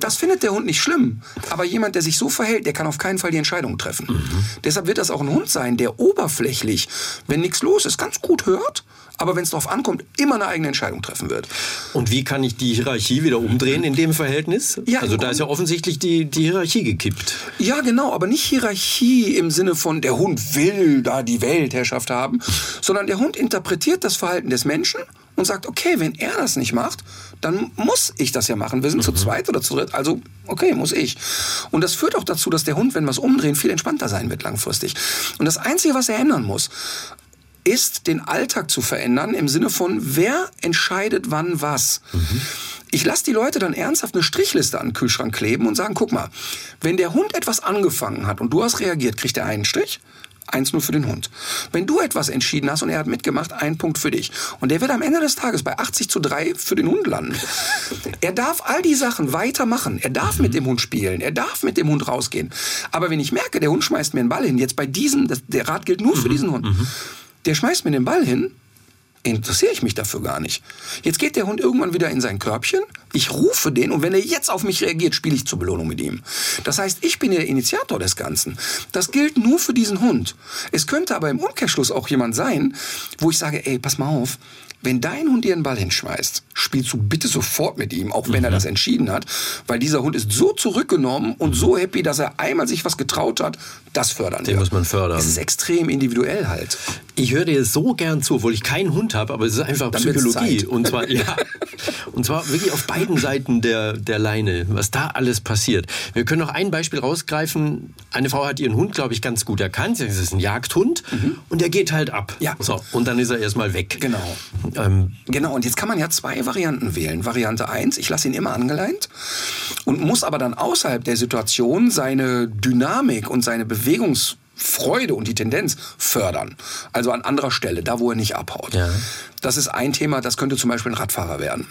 Speaker 1: Das findet der Hund nicht schlimm. Aber jemand, der sich so verhält, der kann auf keinen Fall die Entscheidung treffen. Mhm. Deshalb wird das auch ein Hund sein, der oberflächlich, wenn nichts los ist, ganz gut hört, aber wenn es darauf ankommt, immer eine eigene Entscheidung treffen wird.
Speaker 2: Und wie kann ich die Hierarchie wieder umdrehen in dem Verhältnis? Ja, also da ist ja offensichtlich die, die Hierarchie gekippt.
Speaker 1: Ja, genau, aber nicht Hierarchie im Sinne von, der Hund will da die Weltherrschaft haben, sondern der Hund interpretiert das Verhalten des Menschen und sagt, okay, wenn er das nicht macht, dann muss ich das ja machen. Wir sind mhm. zu zweit oder zu dritt, also okay, muss ich. Und das führt auch dazu, dass der Hund, wenn wir es umdrehen, viel entspannter sein wird langfristig. Und das Einzige, was er ändern muss, ist, den Alltag zu verändern im Sinne von, wer entscheidet wann was. Mhm. Ich lasse die Leute dann ernsthaft eine Strichliste an den Kühlschrank kleben und sagen, guck mal, wenn der Hund etwas angefangen hat und du hast reagiert, kriegt er einen Strich. Eins nur für den Hund. Wenn du etwas entschieden hast und er hat mitgemacht, ein Punkt für dich. Und der wird am Ende des Tages bei 80 zu 3 für den Hund landen. <laughs> Er darf all die Sachen weitermachen. Er darf mit dem Hund spielen. Er darf mit dem Hund rausgehen. Aber wenn ich merke, der Hund schmeißt mir einen Ball hin, jetzt bei diesem, der Rat gilt nur für mhm. diesen Hund, mhm. Der schmeißt mir den Ball hin, interessiere ich mich dafür gar nicht. Jetzt geht der Hund irgendwann wieder in sein Körbchen, ich rufe den und wenn er jetzt auf mich reagiert, spiele ich zur Belohnung mit ihm. Das heißt, ich bin der Initiator des Ganzen. Das gilt nur für diesen Hund. Es könnte aber im Umkehrschluss auch jemand sein, wo ich sage, ey, pass mal auf, wenn dein Hund dir einen Ball hinschmeißt, spielst du bitte sofort mit ihm, auch wenn er das entschieden hat, weil dieser Hund ist so zurückgenommen und so happy, dass er einmal sich was getraut hat, das fördern
Speaker 2: Den
Speaker 1: wir.
Speaker 2: muss man fördern.
Speaker 1: Es ist extrem individuell halt.
Speaker 2: Ich höre dir so gern zu, obwohl ich keinen Hund habe, aber es ist einfach
Speaker 1: Dann
Speaker 2: Psychologie. Und zwar, ja, <laughs> und zwar wirklich auf beiden Seiten der, der Leine, was da alles passiert. Wir können noch ein Beispiel rausgreifen. Eine Frau hat ihren Hund, glaube ich, ganz gut erkannt. Es ist ein Jagdhund und der geht halt ab.
Speaker 1: Ja.
Speaker 2: So, und dann ist er erstmal weg.
Speaker 1: Genau.
Speaker 2: Ähm,
Speaker 1: Genau, und jetzt kann man ja zwei Varianten wählen. Variante 1, ich lasse ihn immer angeleint und muss aber dann außerhalb der Situation seine Dynamik und seine Bewegungsfreude und die Tendenz fördern. Also an anderer Stelle, da wo er nicht abhaut.
Speaker 2: Ja.
Speaker 1: Das ist ein Thema, das könnte zum Beispiel ein Radfahrer werden.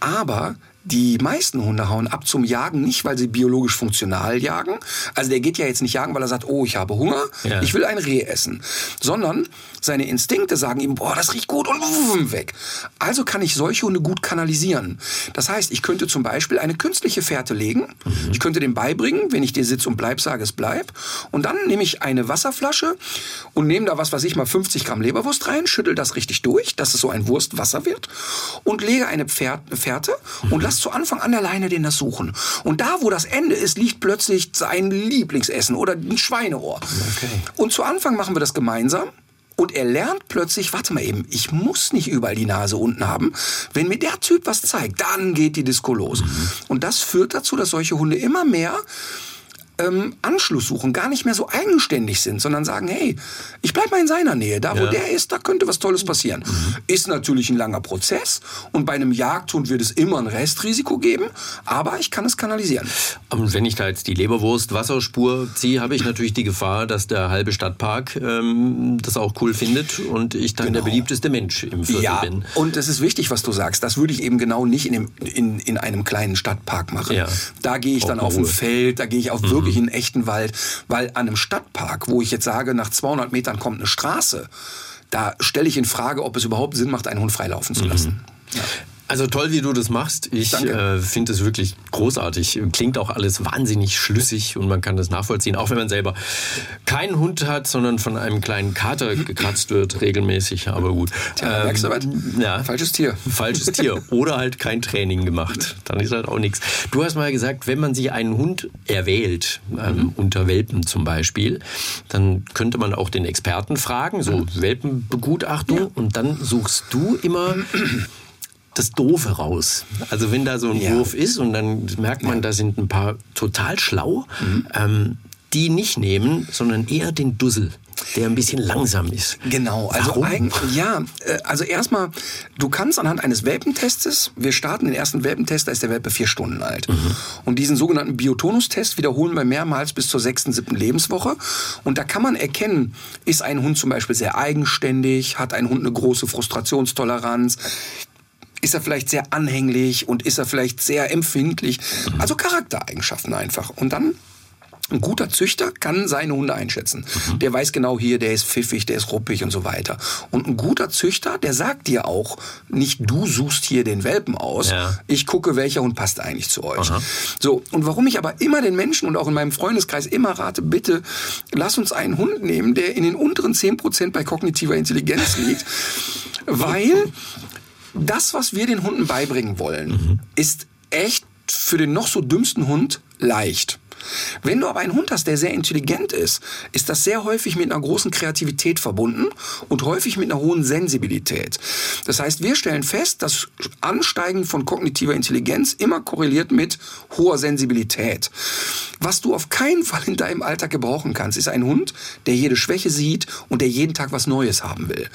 Speaker 1: Aber die meisten Hunde hauen ab zum Jagen nicht, weil sie biologisch funktional jagen. Also der geht ja jetzt nicht jagen, weil er sagt, oh, ich habe Hunger,
Speaker 2: Ja.
Speaker 1: ich will ein Reh essen. Sondern seine Instinkte sagen ihm, boah, das riecht gut und weg. Also kann ich solche Hunde gut kanalisieren. Das heißt, ich könnte zum Beispiel eine künstliche Fährte legen. Ich könnte dem beibringen, wenn ich dir Sitz und Bleib sage, es bleib. Und dann nehme ich eine Wasserflasche und nehme da was weiß ich mal 50 Gramm Leberwurst rein, schüttel das richtig durch, dass es so ein Wurstwasser wird und lege eine Pferd, Fährte und lass zu Anfang an der Leine den das suchen. Und da, wo das Ende ist, liegt plötzlich sein Lieblingsessen oder ein Schweineohr. Und zu Anfang machen wir das gemeinsam. Und er lernt plötzlich, warte mal eben, ich muss nicht überall die Nase unten haben. Wenn mir der Typ was zeigt, dann geht die Disco los. Und das führt dazu, dass solche Hunde immer mehr ähm, Anschluss suchen, gar nicht mehr so eigenständig sind, sondern sagen, hey, ich bleib mal in seiner Nähe, da wo
Speaker 2: Ja.
Speaker 1: der ist, da könnte was Tolles passieren. Ist natürlich ein langer Prozess und bei einem Jagdhund wird es immer ein Restrisiko geben, aber ich kann es kanalisieren.
Speaker 2: Und wenn ich da jetzt die Leberwurst Wasserspur ziehe, habe ich natürlich die Gefahr, dass der halbe Stadtpark ähm, das auch cool findet und ich dann der beliebteste Mensch im Viertel
Speaker 1: Ja,
Speaker 2: bin.
Speaker 1: und es ist wichtig, was du sagst. Das würde ich eben genau nicht in, dem, in, in einem kleinen Stadtpark machen.
Speaker 2: Ja.
Speaker 1: Da gehe ich dann
Speaker 2: Braucht
Speaker 1: auf ein. Feld, da gehe ich auf wirklich in einen echten Wald, weil an einem Stadtpark, wo ich jetzt sage, nach 200 Metern kommt eine Straße, da stelle ich in Frage, ob es überhaupt Sinn macht, einen Hund freilaufen zu lassen.
Speaker 2: Also toll, wie du das machst. Ich äh, finde es wirklich großartig. Klingt auch alles wahnsinnig schlüssig und man kann das nachvollziehen, auch wenn man selber keinen Hund hat, sondern von einem kleinen Kater gekratzt wird regelmäßig. Aber gut.
Speaker 1: Tja, merkst du was?
Speaker 2: Ja.
Speaker 1: Falsches Tier.
Speaker 2: Falsches Tier. Oder halt kein Training gemacht. Dann ist halt auch nichts. Du hast mal gesagt, wenn man sich einen Hund erwählt, ähm, unter Welpen zum Beispiel, dann könnte man auch den Experten fragen, so Welpenbegutachtung, und dann suchst du immer das Doofe raus. Also wenn da so ein
Speaker 1: Ja.
Speaker 2: Wurf ist und dann merkt man, da sind ein paar total schlau,
Speaker 1: Mhm.
Speaker 2: ähm, die nicht nehmen, sondern eher den Dussel, der ein bisschen langsam ist.
Speaker 1: Genau, also
Speaker 2: Warum?
Speaker 1: eigentlich, ja, äh, also erstmal, du kannst anhand eines Welpentestes, wir starten den ersten Welpentest, da ist der Welpe vier Stunden alt. Und diesen sogenannten Biotonus-Test wiederholen wir mehrmals bis zur sechsten, siebten Lebenswoche. Und da kann man erkennen, ist ein Hund zum Beispiel sehr eigenständig, hat ein Hund eine große Frustrationstoleranz, ist er vielleicht sehr anhänglich und ist er vielleicht sehr empfindlich. Also Charaktereigenschaften einfach. Und dann ein guter Züchter kann seine Hunde einschätzen. Der weiß genau hier, der ist pfiffig, der ist ruppig und so weiter. Und ein guter Züchter, der sagt dir auch, nicht du suchst hier den Welpen aus,
Speaker 2: Ja.
Speaker 1: ich gucke, welcher Hund passt eigentlich zu euch. So, und warum ich aber immer den Menschen und auch in meinem Freundeskreis immer rate, bitte lass uns einen Hund nehmen, der in den unteren 10% bei kognitiver Intelligenz liegt, <laughs> weil das, was wir den Hunden beibringen wollen, ist echt für den noch so dümmsten Hund leicht. Wenn du aber einen Hund hast, der sehr intelligent ist, ist das sehr häufig mit einer großen Kreativität verbunden und häufig mit einer hohen Sensibilität. Das heißt, wir stellen fest, dass Ansteigen von kognitiver Intelligenz immer korreliert mit hoher Sensibilität. Was du auf keinen Fall in deinem Alltag gebrauchen kannst, ist ein Hund, der jede Schwäche sieht und der jeden Tag was Neues haben will.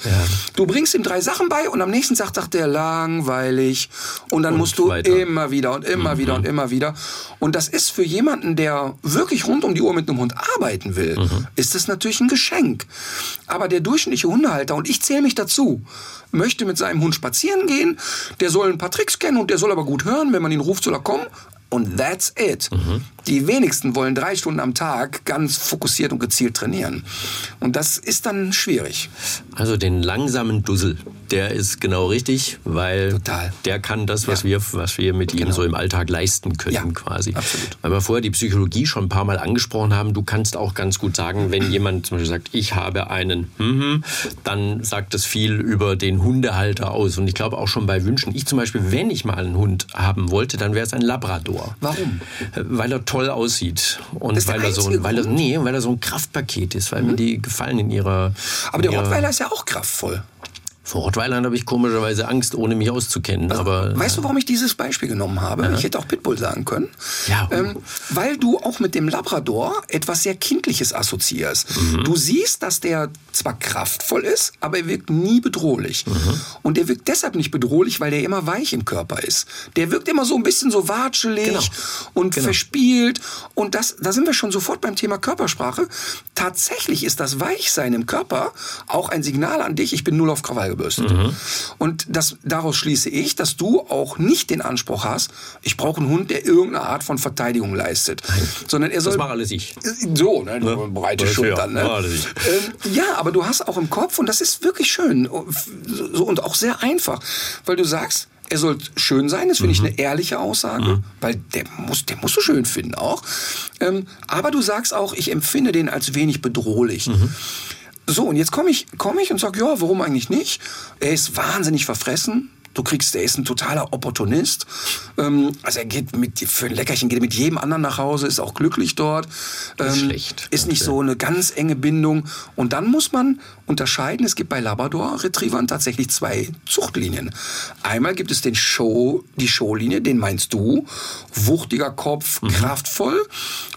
Speaker 1: Du bringst ihm drei Sachen bei und am nächsten Tag sagt er langweilig und dann musst du
Speaker 2: weiter.
Speaker 1: immer wieder und immer wieder und immer wieder. Und das ist für jemanden, der wirklich rund um die Uhr mit einem Hund arbeiten will, ist das natürlich ein Geschenk. Aber der durchschnittliche Hundehalter, und ich zähle mich dazu, möchte mit seinem Hund spazieren gehen, der soll ein paar Tricks kennen und der soll aber gut hören, wenn man ihn ruft, soll er kommen. Und that's it. Die wenigsten wollen drei Stunden am Tag ganz fokussiert und gezielt trainieren. Und das ist dann schwierig.
Speaker 2: Also den langsamen Dussel, der ist genau richtig, weil
Speaker 1: Total.
Speaker 2: der kann das, was wir, was wir mit ihm so im Alltag leisten können,
Speaker 1: Ja,
Speaker 2: quasi.
Speaker 1: absolut.
Speaker 2: Weil wir vorher die Psychologie schon ein paar Mal angesprochen haben, du kannst auch ganz gut sagen, wenn jemand zum Beispiel sagt, ich habe einen, mhm, dann sagt das viel über den Hundehalter aus. Und ich glaube auch schon bei Wünschen. Ich zum Beispiel, wenn ich mal einen Hund haben wollte, dann wäre es ein Labrador.
Speaker 1: Warum?
Speaker 2: Äh, Weil er toll aussieht und
Speaker 1: der
Speaker 2: weil er so, ein- weil er, nee, weil er so ein Kraftpaket ist, weil mir die gefallen in ihrer.
Speaker 1: Aber der
Speaker 2: in ihrer-
Speaker 1: Rottweiler ist ja auch kraftvoll.
Speaker 2: Vor Rottweilern habe ich komischerweise Angst, ohne mich auszukennen. aber
Speaker 1: Weißt du, warum ich dieses Beispiel genommen habe? Ich hätte auch Pitbull sagen können.
Speaker 2: Ja.
Speaker 1: Ähm, weil du auch mit dem Labrador etwas sehr Kindliches assoziierst.
Speaker 2: Mhm.
Speaker 1: Du siehst, dass der zwar kraftvoll ist, aber er wirkt nie bedrohlich.
Speaker 2: Mhm.
Speaker 1: Und der wirkt deshalb nicht bedrohlich, weil der immer weich im Körper ist. Der wirkt immer so ein bisschen so watschelig
Speaker 2: Genau.
Speaker 1: und verspielt. Und das, da sind wir schon sofort beim Thema Körpersprache. Tatsächlich ist das Weichsein im Körper auch ein Signal an dich, ich bin null auf Krawall gebürstet.
Speaker 2: Mhm.
Speaker 1: Und das, daraus schließe ich, dass du auch nicht den Anspruch hast, ich brauche einen Hund, der irgendeine Art von Verteidigung leistet. Sondern er soll.
Speaker 2: das mache alles ich.
Speaker 1: So, ne,
Speaker 2: Ne?
Speaker 1: breite Schultern.
Speaker 2: ja,
Speaker 1: Ne? Ähm, ja, aber du hast auch im Kopf, und das ist wirklich schön so, und auch sehr einfach, weil du sagst, er soll schön sein, das finde ich eine ehrliche Aussage, weil der muss, der musst du schön finden auch. Ähm, aber du sagst auch, ich empfinde den als wenig bedrohlich. So, und jetzt komme ich, komm ich und sag, ja, warum eigentlich nicht? Er ist wahnsinnig verfressen. Du kriegst, er ist ein totaler Opportunist. Ähm, also er geht mit, für ein Leckerchen geht er mit jedem anderen nach Hause, ist auch glücklich dort.
Speaker 2: Ist
Speaker 1: Ähm,
Speaker 2: schlecht.
Speaker 1: Ist nicht so eine ganz enge Bindung. Und dann muss man unterscheiden, es gibt bei Labrador-Retrievern tatsächlich zwei Zuchtlinien. Einmal gibt es den Show, die Showlinie, den meinst du, wuchtiger Kopf, kraftvoll,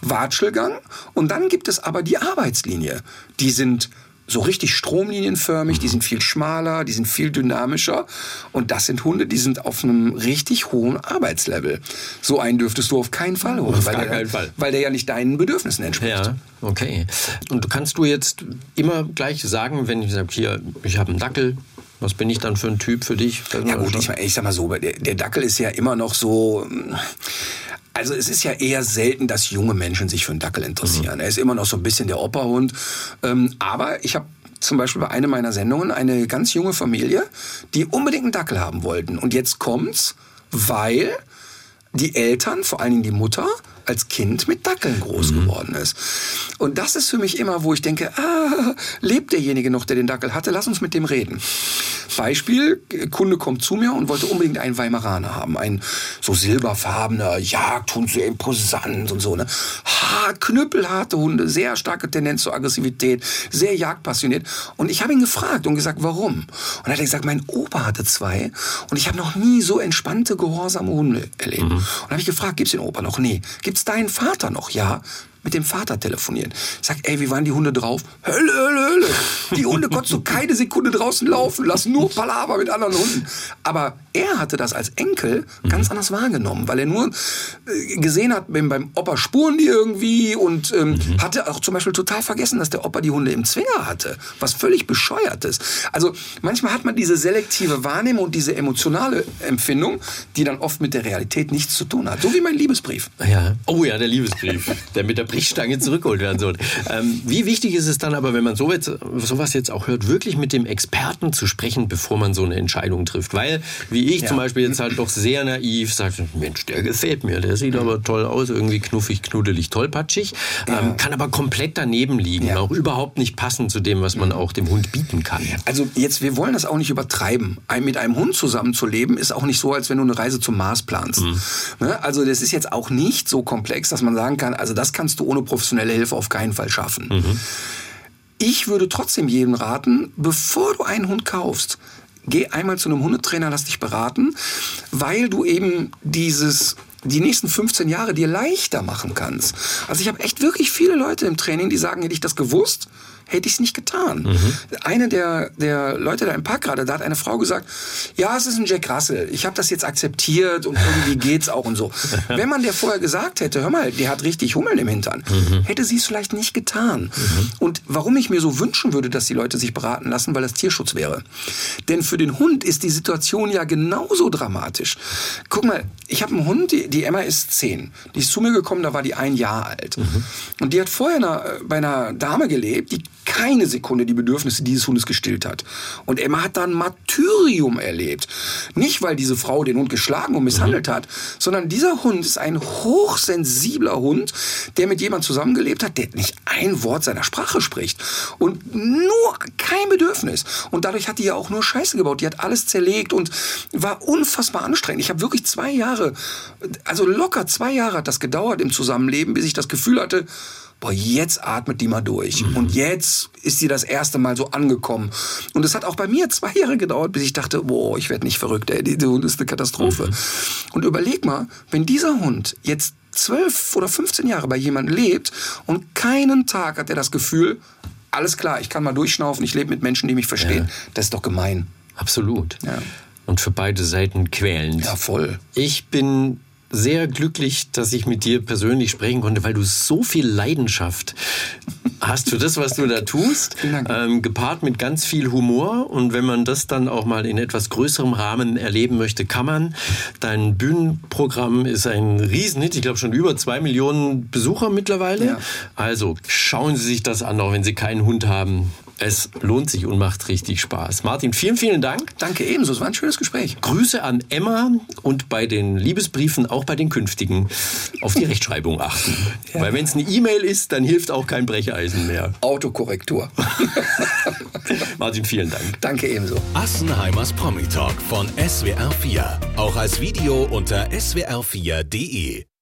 Speaker 1: Watschelgang. Und dann gibt es aber die Arbeitslinie. Die sind so richtig stromlinienförmig, die sind viel schmaler, die sind viel dynamischer. Und das sind Hunde, die sind auf einem richtig hohen Arbeitslevel. So einen dürftest du auf keinen Fall holen.
Speaker 2: Auf
Speaker 1: weil
Speaker 2: gar
Speaker 1: der,
Speaker 2: Fall.
Speaker 1: Weil der ja nicht deinen Bedürfnissen entspricht.
Speaker 2: Ja, okay. Und du kannst du jetzt immer gleich sagen, wenn ich sage, hier, ich habe einen Dackel, was bin ich dann für ein Typ für dich?
Speaker 1: Ja gut, ich, ich sag mal so, der, der Dackel ist ja immer noch so... Also es ist ja eher selten, dass junge Menschen sich für einen Dackel interessieren. Er ist immer noch so ein bisschen der Operhund. Ähm, aber ich habe zum Beispiel bei einer meiner Sendungen eine ganz junge Familie, die unbedingt einen Dackel haben wollten. Und jetzt kommt's, weil die Eltern, vor allen Dingen die Mutter, als Kind mit Dackeln groß geworden ist. Und das ist für mich immer, wo ich denke, ah, lebt derjenige noch, der den Dackel hatte? Lass uns mit dem reden. Beispiel, Kunde kommt zu mir und wollte unbedingt einen Weimaraner haben. Ein so silberfarbener Jagdhund, sehr imposant und so. Ne? Ha, knüppelharte Hunde, sehr starke Tendenz zur Aggressivität, sehr jagdpassioniert. Und ich habe ihn gefragt und gesagt, warum? Und dann hat er gesagt, mein Opa hatte zwei und ich habe noch nie so entspannte, gehorsame Hunde erlebt. Und dann habe ich gefragt, gibt's den Opa noch? Nee. Gibt's deinen Vater noch? Ja mit dem Vater telefonieren. Ich sag, ey, wie waren die Hunde drauf? Hölle, Hölle, Hölle. Die Hunde konntest du keine Sekunde draußen laufen lassen, nur Palaver mit anderen Hunden. Aber er hatte das als Enkel ganz anders wahrgenommen, weil er nur äh, gesehen hat, beim, Opa spuren die irgendwie und ähm, hatte auch zum Beispiel total vergessen, dass der Opa die Hunde im Zwinger hatte, was völlig bescheuert ist. Also manchmal hat man diese selektive Wahrnehmung und diese emotionale Empfindung, die dann oft mit der Realität nichts zu tun hat. So wie mein Liebesbrief.
Speaker 2: Ja. Oh ja, der Liebesbrief, der mit der Brechstange zurückgeholt werden soll. Ähm, wie wichtig ist es dann aber, wenn man so jetzt, sowas jetzt auch hört, wirklich mit dem Experten zu sprechen, bevor man so eine Entscheidung trifft? Weil, wie ich zum Beispiel jetzt halt doch sehr naiv sage, Mensch, der gefällt mir, der sieht aber toll aus, irgendwie knuffig, knuddelig, tollpatschig, ähm, kann aber komplett daneben liegen,
Speaker 1: Ja.
Speaker 2: auch überhaupt nicht passen zu dem, was man auch dem Hund bieten kann.
Speaker 1: Also jetzt, wir wollen das auch nicht übertreiben. Ein, mit einem Hund zusammenzuleben ist auch nicht so, als wenn du eine Reise zum Mars planst. Ne? Also das ist jetzt auch nicht so komplex, dass man sagen kann, also das kannst du ohne professionelle Hilfe auf keinen Fall schaffen. Ich würde trotzdem jedem raten, bevor du einen Hund kaufst, geh einmal zu einem Hundetrainer, lass dich beraten, weil du eben dieses die nächsten 15 Jahre dir leichter machen kannst. Also ich habe echt wirklich viele Leute im Training, die sagen, hätte ich das gewusst, hätte ich es nicht getan. Eine der, der Leute da im Park gerade, da hat eine Frau gesagt, ja, es ist ein Jack Russell. Ich habe das jetzt akzeptiert und irgendwie <laughs> geht's auch und so. Wenn man der vorher gesagt hätte, hör mal, der hat richtig Hummeln im Hintern, hätte sie es vielleicht nicht getan. Und warum ich mir so wünschen würde, dass die Leute sich beraten lassen, weil das Tierschutz wäre. Denn für den Hund ist die Situation ja genauso dramatisch. Guck mal, ich habe einen Hund, die, die, Emma ist zehn. Die ist zu mir gekommen, da war die ein Jahr alt. Mhm. Und die hat vorher einer, bei einer Dame gelebt, die keine Sekunde die Bedürfnisse dieses Hundes gestillt hat. Und Emma hat da ein Martyrium erlebt. Nicht, weil diese Frau den Hund geschlagen und misshandelt mhm. hat, sondern dieser Hund ist ein hochsensibler Hund, der mit jemandem zusammengelebt hat, der nicht ein Wort seiner Sprache spricht. Und nur kein Bedürfnis. Und dadurch hat die ja auch nur Scheiße gebaut. Die hat alles zerlegt und war unfassbar anstrengend. Ich habe wirklich zwei Jahre, also locker zwei Jahre hat das gedauert im Zusammenleben, bis ich das Gefühl hatte, boah, jetzt atmet die mal durch. Mhm. Und jetzt ist sie das erste Mal so angekommen. Und es hat auch bei mir zwei Jahre gedauert, bis ich dachte, boah, ich werde nicht verrückt, ey, dieser Hund ist eine Katastrophe. Mhm. Und überleg mal, wenn dieser Hund jetzt zwölf oder 15 Jahre bei jemandem lebt und keinen Tag hat er das Gefühl, alles klar, ich kann mal durchschnaufen, ich lebe mit Menschen, die mich verstehen. Ja. Das ist doch gemein.
Speaker 2: Absolut. Ja. Und für beide Seiten quälend.
Speaker 1: Ja, voll.
Speaker 2: Ich bin sehr glücklich, dass ich mit dir persönlich sprechen konnte, weil du so viel Leidenschaft hast für das, was du da tust, ähm, gepaart mit ganz viel Humor. Und wenn man das dann auch mal in etwas größerem Rahmen erleben möchte, kann man. Dein Bühnenprogramm ist ein Riesenhit. Ich glaube schon über zwei Millionen Besucher mittlerweile. Ja. Also schauen Sie sich das an, auch wenn Sie keinen Hund haben. Es lohnt sich und macht richtig Spaß. Martin, vielen, vielen Dank.
Speaker 1: Danke ebenso. Es war ein schönes Gespräch.
Speaker 2: Grüße an Emma und bei den Liebesbriefen, auch bei den künftigen, auf die Rechtschreibung achten. <laughs> Ja. Weil wenn es eine E-Mail ist, dann hilft auch kein Brecheisen mehr.
Speaker 1: Autokorrektur. <laughs>
Speaker 2: Martin, vielen Dank.
Speaker 1: Danke ebenso.
Speaker 3: Assenheimers Promi Talk von SWR4. Auch als Video unter swr4.de.